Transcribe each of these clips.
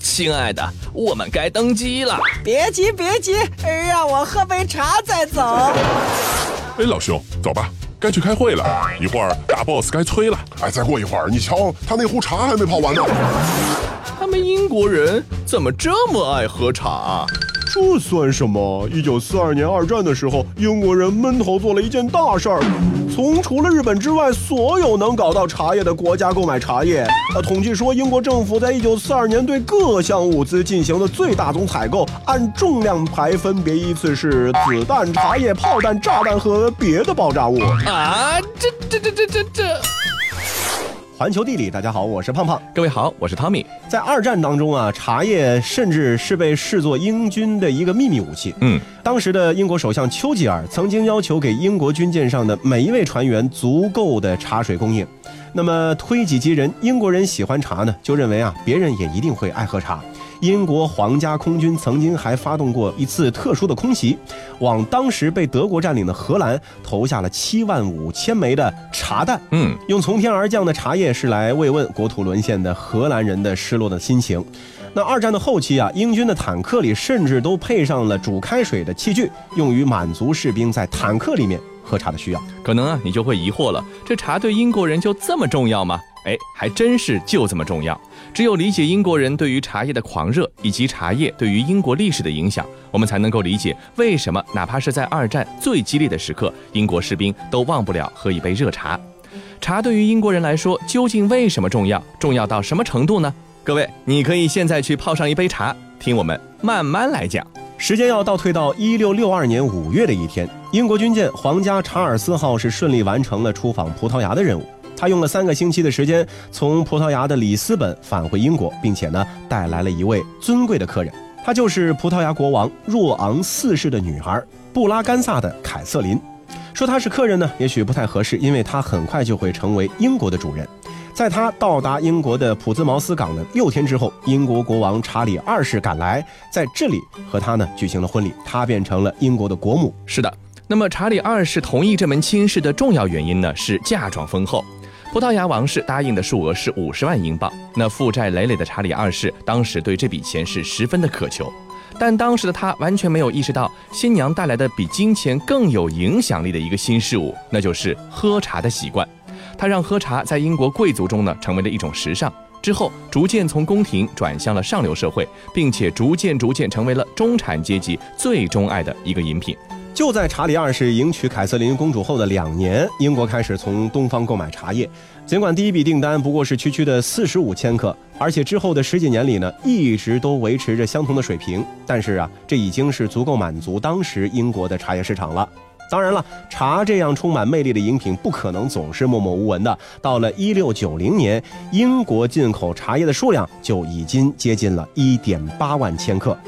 亲爱的，我们该登机了。别急别急，让我喝杯茶再走。哎，老兄，走吧，该去开会了。一会儿大 boss 该催了。哎，再过一会儿，你瞧，他那壶茶还没泡完呢。他们英国人怎么这么爱喝茶啊？这算什么？一九四二年二战的时候，英国人闷头做了一件大事儿，从除了日本之外，所有能搞到茶叶的国家购买茶叶。呃，统计说，英国政府在一九四二年对各项物资进行的最大宗采购，按重量排，分别依次是子弹、茶叶、炮弹、炸弹和别的爆炸物。啊，这这这这这这！环球地理，大家好，我是胖胖。各位好，我是汤米。在二战当中啊，茶叶甚至是被视作英军的一个秘密武器。嗯，当时的英国首相丘吉尔曾经要求给英国军舰上的每一位船员足够的茶水供应。那么推己及人，英国人喜欢茶呢，就认为啊，别人也一定会爱喝茶。英国皇家空军曾经还发动过一次特殊的空袭，往当时被德国占领的荷兰投下了七万五千枚的茶弹。嗯，用从天而降的茶叶是来慰问国土沦陷的荷兰人的失落的心情。那二战的后期啊，英军的坦克里甚至都配上了煮开水的器具，用于满足士兵在坦克里面喝茶的需要。可能啊，你就会疑惑了，这茶对英国人就这么重要吗？哎，还真是就这么重要。只有理解英国人对于茶叶的狂热，以及茶叶对于英国历史的影响，我们才能够理解为什么哪怕是在二战最激烈的时刻，英国士兵都忘不了喝一杯热茶。茶对于英国人来说，究竟为什么重要？重要到什么程度呢？各位，你可以现在去泡上一杯茶，听我们慢慢来讲。时间要倒退到一六六二年五月的一天，英国军舰皇家查尔斯号是顺利完成了出访葡萄牙的任务。他用了三个星期的时间，从葡萄牙的里斯本返回英国，并且呢带来了一位尊贵的客人，他就是葡萄牙国王若昂四世的女儿布拉干萨的凯瑟琳。说他是客人呢，也许不太合适，因为他很快就会成为英国的主人。在他到达英国的普兹茅斯港的六天之后，英国国王查理二世赶来，在这里和他呢举行了婚礼，他变成了英国的国母。是的，那么查理二世同意这门亲事的重要原因呢，是嫁妆丰厚。葡萄牙王室答应的数额是五十万英镑，那负债累累的查理二世当时对这笔钱是十分的渴求，但当时的他完全没有意识到新娘带来的比金钱更有影响力的一个新事物，那就是喝茶的习惯。他让喝茶在英国贵族中呢成为了一种时尚，之后逐渐从宫廷转向了上流社会，并且逐渐逐渐成为了中产阶级最钟爱的一个饮品。就在查理二世迎娶凯瑟琳公主后的两年，英国开始从东方购买茶叶。尽管第一笔订单不过是区区的四十五千克，而且之后的十几年里呢，一直都维持着相同的水平，但是啊，这已经是足够满足当时英国的茶叶市场了。当然了，茶这样充满魅力的饮品不可能总是默默无闻的。到了一六九零年，英国进口茶叶的数量就已经接近了一点八万千克，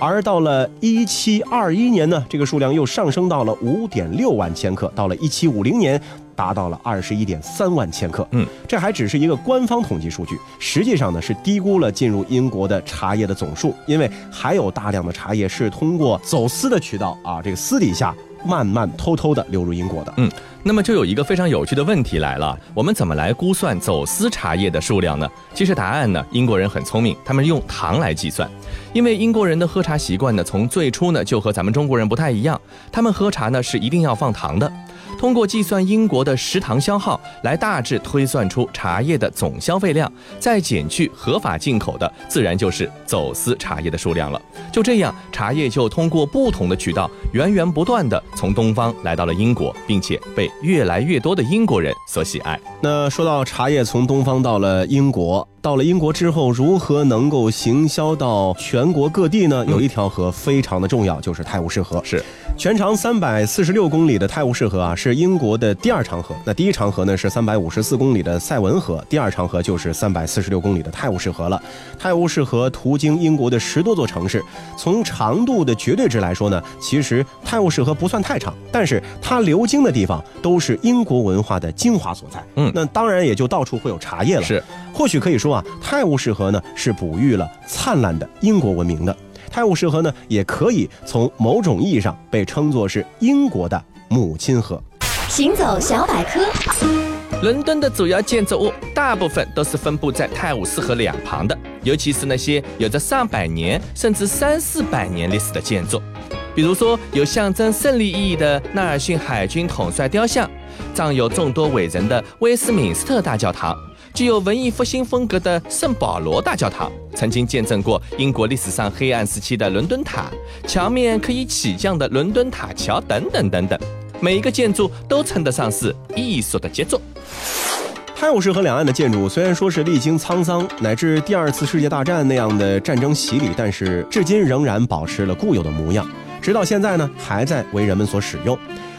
而到了一七二一年呢，这个数量又上升到了五点六万千克。到了一七五零年，达到了二十一点三万千克。嗯，这还只是一个官方统计数据，实际上呢是低估了进入英国的茶叶的总数，因为还有大量的茶叶是通过走私的渠道啊，这个私底下。慢慢偷偷的流入英国的，嗯，那么就有一个非常有趣的问题来了，我们怎么来估算走私茶叶的数量呢？其实答案呢，英国人很聪明，他们用糖来计算，因为英国人的喝茶习惯呢，从最初呢就和咱们中国人不太一样，他们喝茶呢是一定要放糖的。通过计算英国的食糖消耗，来大致推算出茶叶的总消费量，再减去合法进口的，自然就是走私茶叶的数量了。就这样，茶叶就通过不同的渠道，源源不断的从东方来到了英国，并且被越来越多的英国人所喜爱。那说到茶叶从东方到了英国。到了英国之后，如何能够行销到全国各地呢？有一条河非常的重要，就是泰晤士河。是，全长三百四十六公里的泰晤士河啊，是英国的第二长河。那第一长河呢是三百五十四公里的塞文河，第二长河就是三百四十六公里的泰晤士河了。泰晤士河途经英国的十多座城市，从长度的绝对值来说呢，其实泰晤士河不算太长，但是它流经的地方都是英国文化的精华所在。嗯，那当然也就到处会有茶叶了。是，或许可以说。说啊，泰晤士河呢是哺育了灿烂的英国文明的。泰晤士河呢，也可以从某种意义上被称作是英国的母亲河。行走小百科。伦敦的主要建筑物大部分都是分布在泰晤士河两旁的，尤其是那些有着上百年甚至三四百年历史的建筑，比如说有象征胜利意义的纳尔逊海军统帅雕像，葬有众多伟人的威斯敏斯特大教堂，具有文艺复兴风格的圣保罗大教堂，曾经见证过英国历史上黑暗时期的伦敦塔，墙面可以起降的伦敦塔桥等等等等。每一个建筑都称得上是艺术的杰作。泰晤士河两岸的建筑虽然说是历经沧桑，乃至第二次世界大战那样的战争洗礼，但是至今仍然保持了固有的模样，直到现在呢，还在为人们所使用。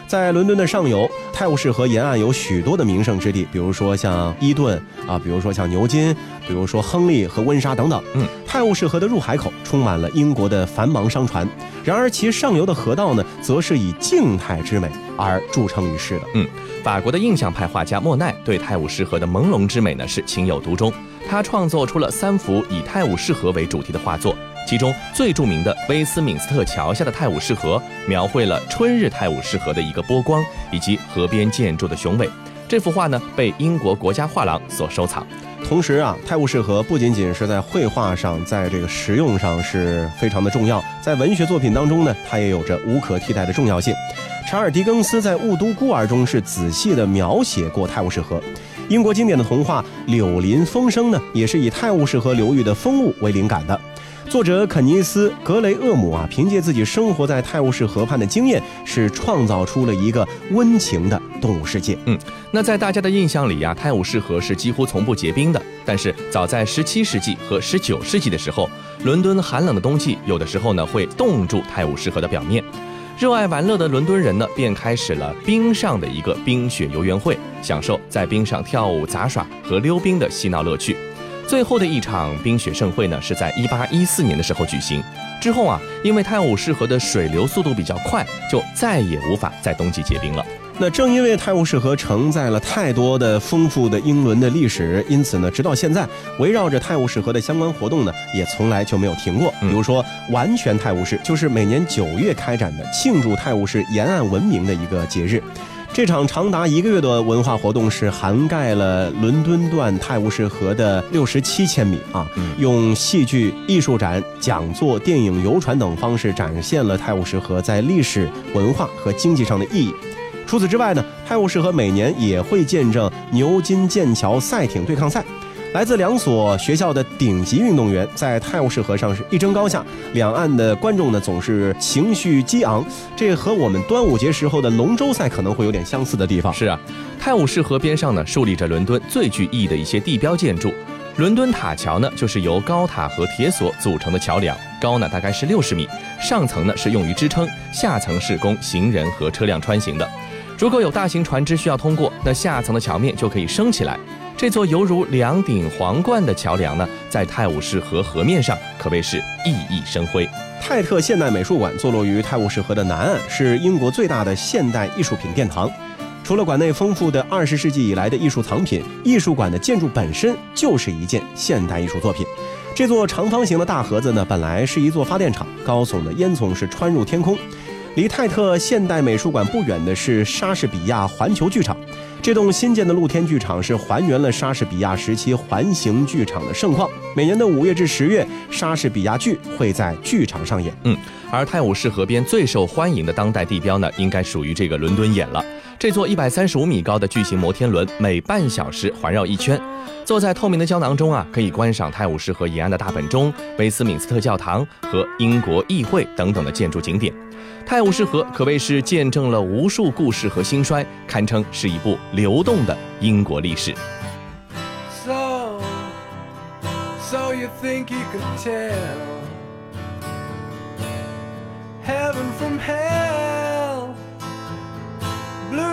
在伦敦的上游，泰晤士河沿岸有许多的名胜之地，比如说像伊顿啊，比如说像牛津，比如说亨利和温莎等等。嗯，泰晤士河的入海口充满了英国的繁忙商船，然而其上游的河道呢，则是以静态之美而著称于世的。嗯，法国的印象派画家莫奈对泰晤士河的朦胧之美呢是情有独钟，他创作出了三幅以泰晤士河为主题的画作。其中最著名的威斯敏斯特桥下的泰晤士河，描绘了春日泰晤士河的一个波光，以及河边建筑的雄伟。这幅画呢，被英国国家画廊所收藏。同时啊，泰晤士河不仅仅是在绘画上，在这个实用上是非常的重要，在文学作品当中呢，它也有着无可替代的重要性。查尔·狄更斯在《雾都孤儿》中是仔细地描写过泰晤士河。英国经典的童话《柳林风声》呢，也是以泰晤士河流域的风物为灵感的。作者肯尼斯·格雷厄姆啊，凭借自己生活在泰晤士河畔的经验，是创造出了一个温情的动物世界。嗯，那在大家的印象里呀，泰晤士河是几乎从不结冰的。但是早在17世纪和19世纪的时候，伦敦寒冷的冬季有的时候呢会冻住泰晤士河的表面。热爱玩乐的伦敦人呢，便开始了冰上的一个冰雪游园会，享受在冰上跳舞、杂耍和溜冰的嬉闹乐趣。最后的一场冰雪盛会呢，是在一八一四年的时候举行。之后啊，因为泰晤士河的水流速度比较快，就再也无法在冬季结冰了。那正因为泰晤士河承载了太多的丰富的英伦的历史，因此呢，直到现在，围绕着泰晤士河的相关活动呢，也从来就没有停过。比如说，完全泰晤士就是每年九月开展的庆祝泰晤士沿岸文明的一个节日。这场长达一个月的文化活动是涵盖了伦敦段泰晤士河的六十七千米啊，用戏剧、艺术展、讲座、电影、游船等方式展现了泰晤士河在历史文化和经济上的意义。除此之外呢，泰晤士河每年也会见证牛津剑桥赛艇对抗赛。来自两所学校的顶级运动员在泰晤士河上是一争高下，两岸的观众呢总是情绪激昂，这和我们端午节时候的龙舟赛可能会有点相似的地方。是啊，泰晤士河边上呢竖立着伦敦最具意义的一些地标建筑，伦敦塔桥呢就是由高塔和铁索组成的桥梁，高呢大概是六十米，上层呢是用于支撑，下层是供行人和车辆穿行的。如果有大型船只需要通过，那下层的桥面就可以升起来。这座犹如两顶皇冠的桥梁呢，在泰晤士河河面上可谓是熠熠生辉。泰特现代美术馆坐落于泰晤士河的南岸，是英国最大的现代艺术品殿堂。除了馆内丰富的二十世纪以来的艺术藏品，艺术馆的建筑本身就是一件现代艺术作品。这座长方形的大盒子呢，本来是一座发电厂，高耸的烟囱是穿入天空。离泰特现代美术馆不远的是莎士比亚环球剧场。这栋新建的露天剧场是还原了莎士比亚时期环形剧场的盛况。每年的五月至十月，莎士比亚剧会在剧场上演。嗯，而泰晤士河边最受欢迎的当代地标呢，应该属于这个伦敦眼了。这座一百三十五米高的巨型摩天轮，每半小时环绕一圈。坐在透明的胶囊中啊，可以观赏泰晤士河沿岸的大本钟、威斯敏斯特教堂和英国议会等等的建筑景点。泰晤士河可谓是见证了无数故事和兴衰，堪称是一部流动的英国历史。So, so you think you can tell heaven from hell,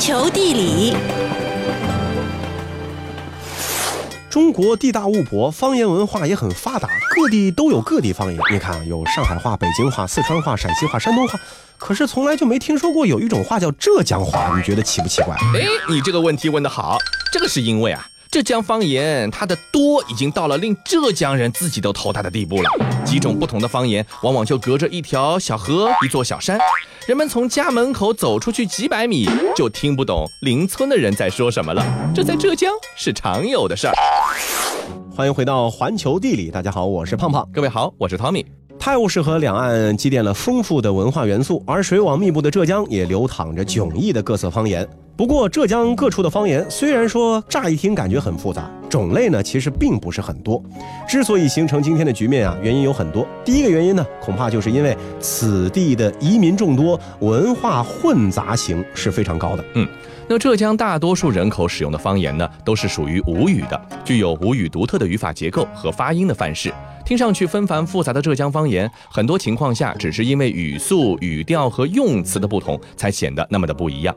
球地理，中国地大物博，方言文化也很发达，各地都有各地方言。你看，有上海话、北京话、四川话、陕西话、山东话，可是从来就没听说过有一种话叫浙江话，你觉得奇不奇怪？哎，你这个问题问得好，这个是因为啊，浙江方言它的多已经到了令浙江人自己都头大的地步了。几种不同的方言，往往就隔着一条小河、一座小山，人们从家门口走出去几百米，就听不懂邻村的人在说什么了。这在浙江是常有的事儿。欢迎回到环球地理，大家好，我是胖胖。各位好，我是汤米。泰晤士河两岸积淀了丰富的文化元素，而水网密布的浙江也流淌着迥异的各色方言。不过，浙江各处的方言虽然说乍一听感觉很复杂，种类呢其实并不是很多。之所以形成今天的局面啊，原因有很多。第一个原因呢，恐怕就是因为此地的移民众多，文化混杂型是非常高的。嗯，那浙江大多数人口使用的方言呢，都是属于吴语的，具有吴语独特的语法结构和发音的范式。听上去纷繁复杂的浙江方言，很多情况下只是因为语速、语调和用词的不同，才显得那么的不一样。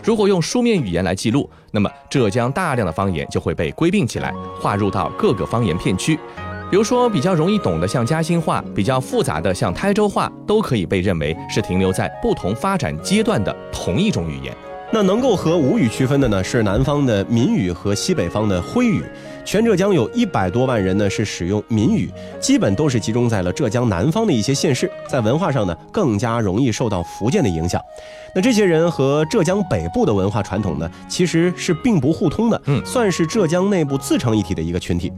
如果用书面语言来记录，那么浙江大量的方言就会被归并起来，划入到各个方言片区。比如说，比较容易懂的像嘉兴话，比较复杂的像台州话，都可以被认为是停留在不同发展阶段的同一种语言。那能够和吴语区分的呢，是南方的闽语和西北方的徽语。全浙江有一百多万人呢是使用闽语，基本都是集中在了浙江南方的一些县市，在文化上呢更加容易受到福建的影响。那这些人和浙江北部的文化传统呢，其实是并不互通的，嗯算是浙江内部自成一体的一个群体。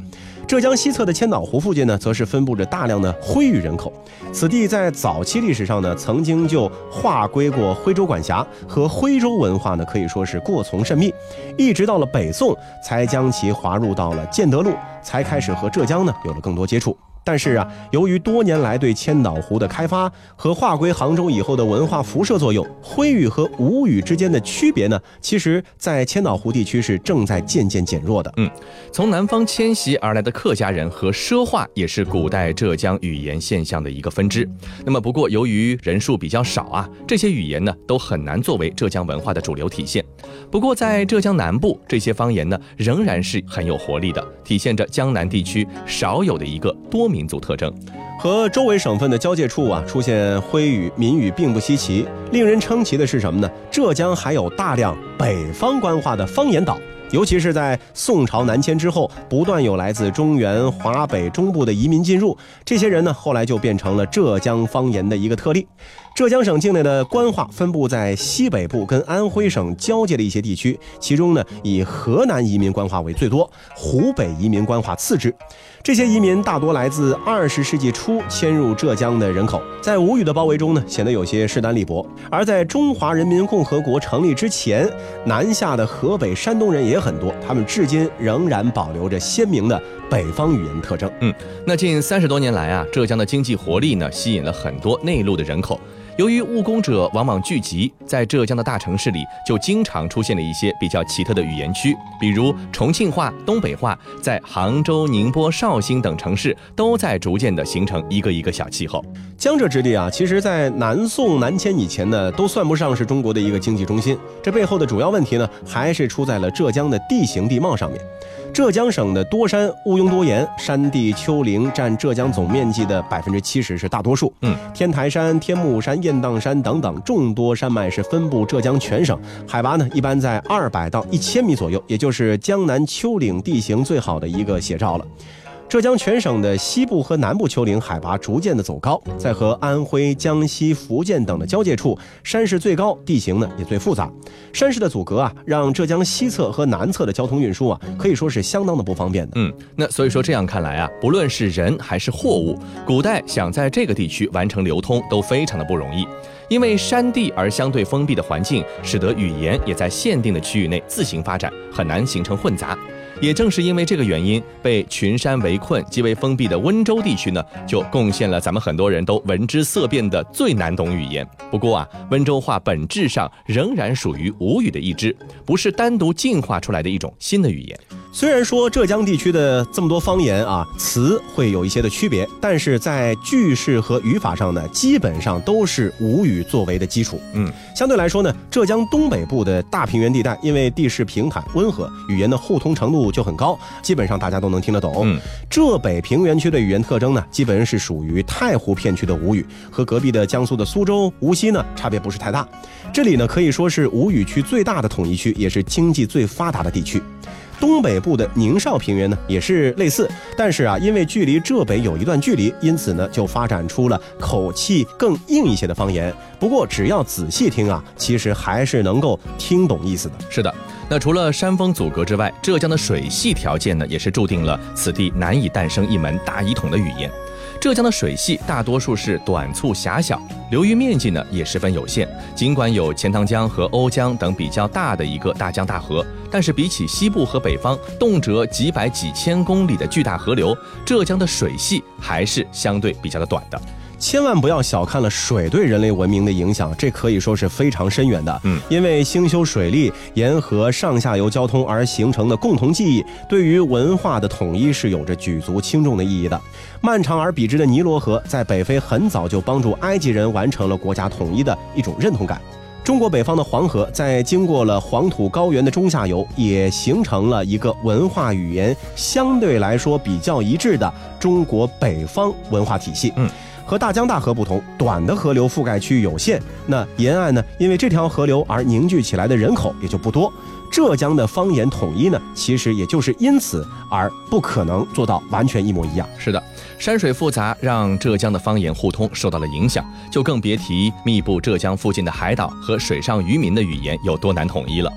浙江西侧的千岛湖附近呢，则是分布着大量的徽语人口。此地在早期历史上呢，曾经就划归过徽州管辖，和徽州文化呢可以说是过从甚密。一直到了北宋，才将其划入到了建德路，才开始和浙江呢有了更多接触。但是啊，由于多年来对千岛湖的开发和划归杭州以后的文化辐射作用，徽语和吴语之间的区别呢，其实在千岛湖地区是正在渐渐减弱的。嗯从南方迁徙而来的客家人和畲话也是古代浙江语言现象的一个分支。那么，不过由于人数比较少啊，这些语言呢都很难作为浙江文化的主流体现。不过，在浙江南部，这些方言呢仍然是很有活力的，体现着江南地区少有的一个多民族特征。和周围省份的交界处啊，出现徽语、闽语并不稀奇。令人称奇的是什么呢？浙江还有大量北方官话的方言岛。尤其是在宋朝南迁之后，不断有来自中原、华北、中部的移民进入，这些人呢，后来就变成了浙江方言的一个特例。浙江省境内的官话分布在西北部跟安徽省交界的一些地区，其中呢，以河南移民官话为最多，湖北移民官话次之。这些移民大多来自二十世纪初迁入浙江的人口，在吴语的包围中呢，显得有些势单力薄。而在中华人民共和国成立之前，南下的河北、山东人也很多，他们至今仍然保留着鲜明的北方语言特征。嗯那近三十多年来啊，浙江的经济活力呢，吸引了很多内陆的人口。由于务工者往往聚集在浙江的大城市里，就经常出现了一些比较奇特的语言区，比如重庆话、东北话，在杭州、宁波、绍兴等城市都在逐渐的形成一个一个小气候。江浙之地啊，其实在南宋南迁以前呢，都算不上是中国的一个经济中心。这背后的主要问题呢，还是出在了浙江的地形地貌上面。浙江省的多山毋庸多言，山地丘陵占浙江总面积的百分之七十是大多数。嗯，天台山、天目山、雁荡山等等众多山脉是分布浙江全省，海拔呢一般在二百到一千米左右，也就是江南丘陵地形最好的一个写照了。浙江全省的西部和南部丘陵海拔逐渐的走高，在和安徽、江西、福建等的交界处，山势最高，地形呢也最复杂。山势的阻隔啊，让浙江西侧和南侧的交通运输啊，可以说是相当的不方便的。嗯，那所以说这样看来啊，不论是人还是货物，古代想在这个地区完成流通都非常的不容易，因为山地而相对封闭的环境，使得语言也在限定的区域内自行发展，很难形成混杂。也正是因为这个原因，被群山围困、极为封闭的温州地区呢，就贡献了咱们很多人都闻之色变的最难懂语言。不过啊，温州话本质上仍然属于吴语的一支，不是单独进化出来的一种新的语言。虽然说浙江地区的这么多方言啊，词会有一些的区别，但是在句式和语法上呢，基本上都是吴语作为的基础。嗯，相对来说呢，浙江东北部的大平原地带，因为地势平坦温和，语言的互通程度就很高，基本上大家都能听得懂。嗯，浙北平原区的语言特征呢，基本是属于太湖片区的吴语，和隔壁的江苏的苏州、无锡呢，差别不是太大。这里呢，可以说是吴语区最大的统一区，也是经济最发达的地区。东北部的宁绍平原呢，也是类似，但是啊，因为距离浙北有一段距离，因此呢，就发展出了口气更硬一些的方言。不过，只要仔细听啊，其实还是能够听懂意思的。是的，那除了山峰阻隔之外，浙江的水系条件呢，也是注定了此地难以诞生一门大一统的语言。浙江的水系大多数是短促狭小，流域面积呢也十分有限。尽管有钱塘江和瓯江等比较大的一个大江大河，但是比起西部和北方动辄几百几千公里的巨大河流，浙江的水系还是相对比较的短的。千万不要小看了水对人类文明的影响，这可以说是非常深远的。嗯，因为兴修水利、沿河上下游交通而形成的共同记忆，对于文化的统一是有着举足轻重的意义的。漫长而笔直的尼罗河，在北非很早就帮助埃及人完成了国家统一的一种认同感。中国北方的黄河，在经过了黄土高原的中下游，也形成了一个文化语言相对来说比较一致的中国北方文化体系。嗯。和大江大河不同，短的河流覆盖区域有限，那沿岸呢，因为这条河流而凝聚起来的人口也就不多。浙江的方言统一呢，其实也就是因此而不可能做到完全一模一样。是的，山水复杂让浙江的方言互通受到了影响，就更别提密布浙江附近的海岛和水上渔民的语言有多难统一了。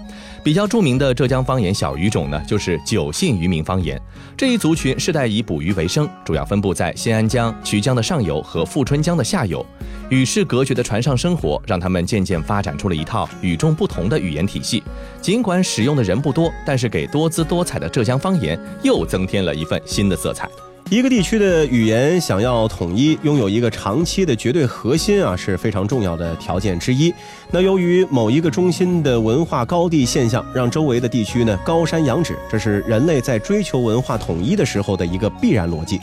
比较著名的浙江方言小语种呢，就是九姓渔民方言。这一族群世代以捕鱼为生，主要分布在新安江、衢江的上游和富春江的下游。与世隔绝的船上生活，让他们渐渐发展出了一套与众不同的语言体系。尽管使用的人不多，但是给多姿多彩的浙江方言又增添了一份新的色彩。一个地区的语言想要统一，拥有一个长期的绝对核心啊，是非常重要的条件之一。那由于某一个中心的文化高地现象，让周围的地区呢高山仰止，这是人类在追求文化统一的时候的一个必然逻辑。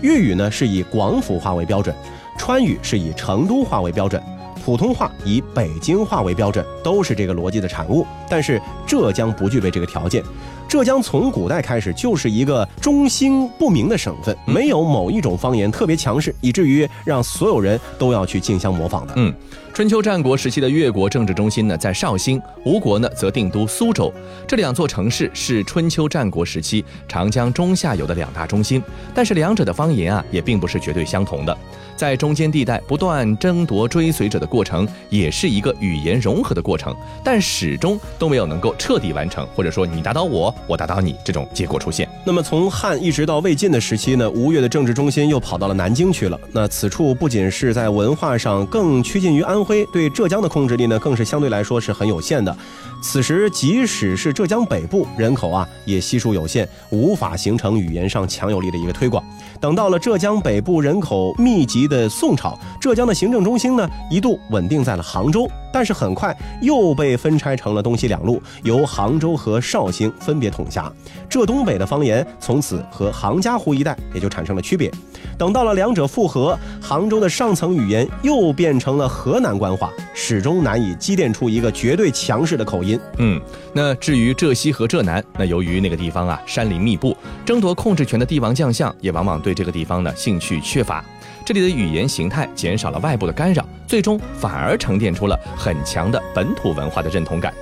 粤语呢是以广府话为标准，川语是以成都话为标准，普通话以北京话为标准，都是这个逻辑的产物。但是浙江不具备这个条件。浙江从古代开始就是一个中心不明的省份，没有某一种方言特别强势，以至于让所有人都要去竞相模仿的。嗯，春秋战国时期的越国政治中心呢在绍兴，吴国呢则定都苏州。这两座城市是春秋战国时期长江中下游的两大中心，但是两者的方言啊也并不是绝对相同的。在中间地带不断争夺追随者的过程，也是一个语言融合的过程，但始终都没有能够彻底完成，或者说你打倒我，我打倒你这种结果出现。那么从汉一直到魏晋的时期呢，吴越的政治中心又跑到了南京去了。那此处不仅是在文化上更趋近于安徽，对浙江的控制力呢，更是相对来说是很有限的。此时，即使是浙江北部人口啊，也悉数有限，无法形成语言上强有力的一个推广。等到了浙江北部人口密集的宋朝，浙江的行政中心呢，一度稳定在了杭州，但是很快又被分拆成了东西两路，由杭州和绍兴分别统辖。浙东北的方言从此和杭嘉湖一带也就产生了区别。等到了两者复合，杭州的上层语言又变成了河南官话，始终难以积淀出一个绝对强势的口音。嗯，那至于浙西和浙南，那由于那个地方啊山林密布，争夺控制权的帝王将相也往往对这个地方呢兴趣缺乏，这里的语言形态减少了外部的干扰，最终反而沉淀出了很强的本土文化的认同感。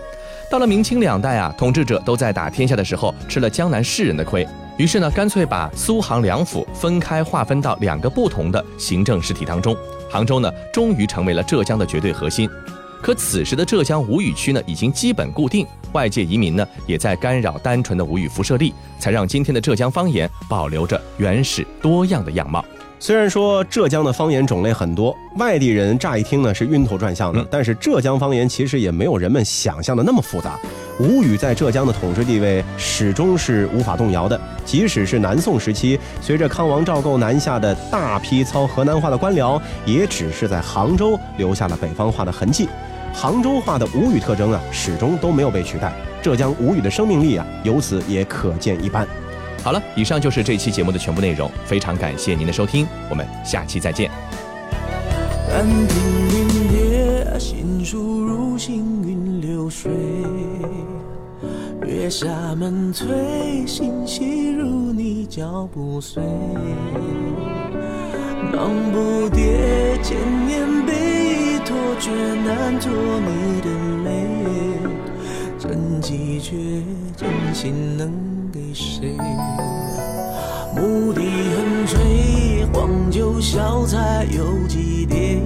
到了明清两代啊，统治者都在打天下的时候吃了江南士人的亏，于是呢，干脆把苏杭两府分开划分到两个不同的行政实体当中。杭州呢，终于成为了浙江的绝对核心。可此时的浙江吴语区呢，已经基本固定，外界移民呢，也在干扰单纯的吴语辐射力，才让今天的浙江方言保留着原始多样的样貌。虽然说浙江的方言种类很多，外地人乍一听呢是晕头转向的，但是浙江方言其实也没有人们想象的那么复杂。吴语在浙江的统治地位始终是无法动摇的。即使是南宋时期，随着康王赵构南下的大批操河南话的官僚，也只是在杭州留下了北方话的痕迹。杭州话的吴语特征啊，始终都没有被取代。浙江吴语的生命力啊，由此也可见一斑。好了，以上就是这期节目的全部内容，非常感谢您的收听，我们下期再见。但听云叠，心术如行云流水。月下门推，心细如你脚步碎。忙不迭，千年被托，却难托你的泪。真迹绝，真心能谁？牧笛横吹，黄酒小菜有几碟？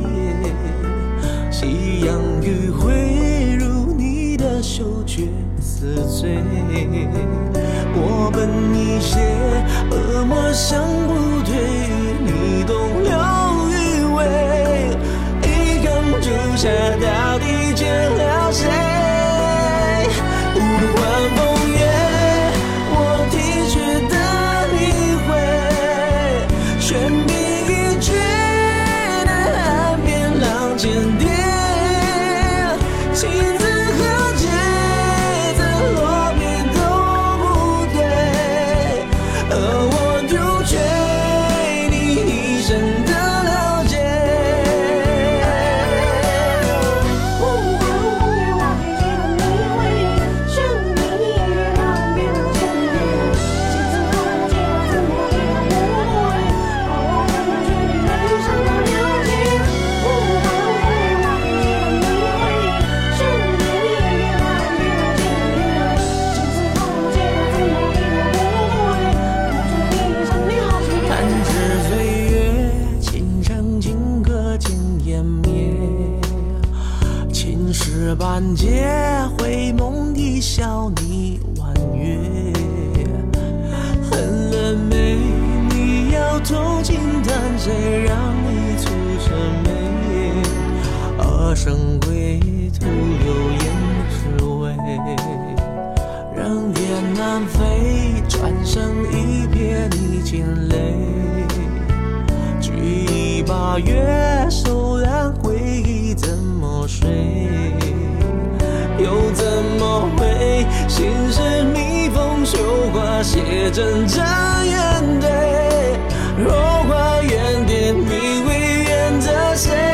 夕阳余晖，如你的羞怯似醉。我本一些，恶魔想不退，你懂月，手染回忆怎么睡？又怎么会？心事密封绣花，写真这眼对。落花原点，你会怨着谁？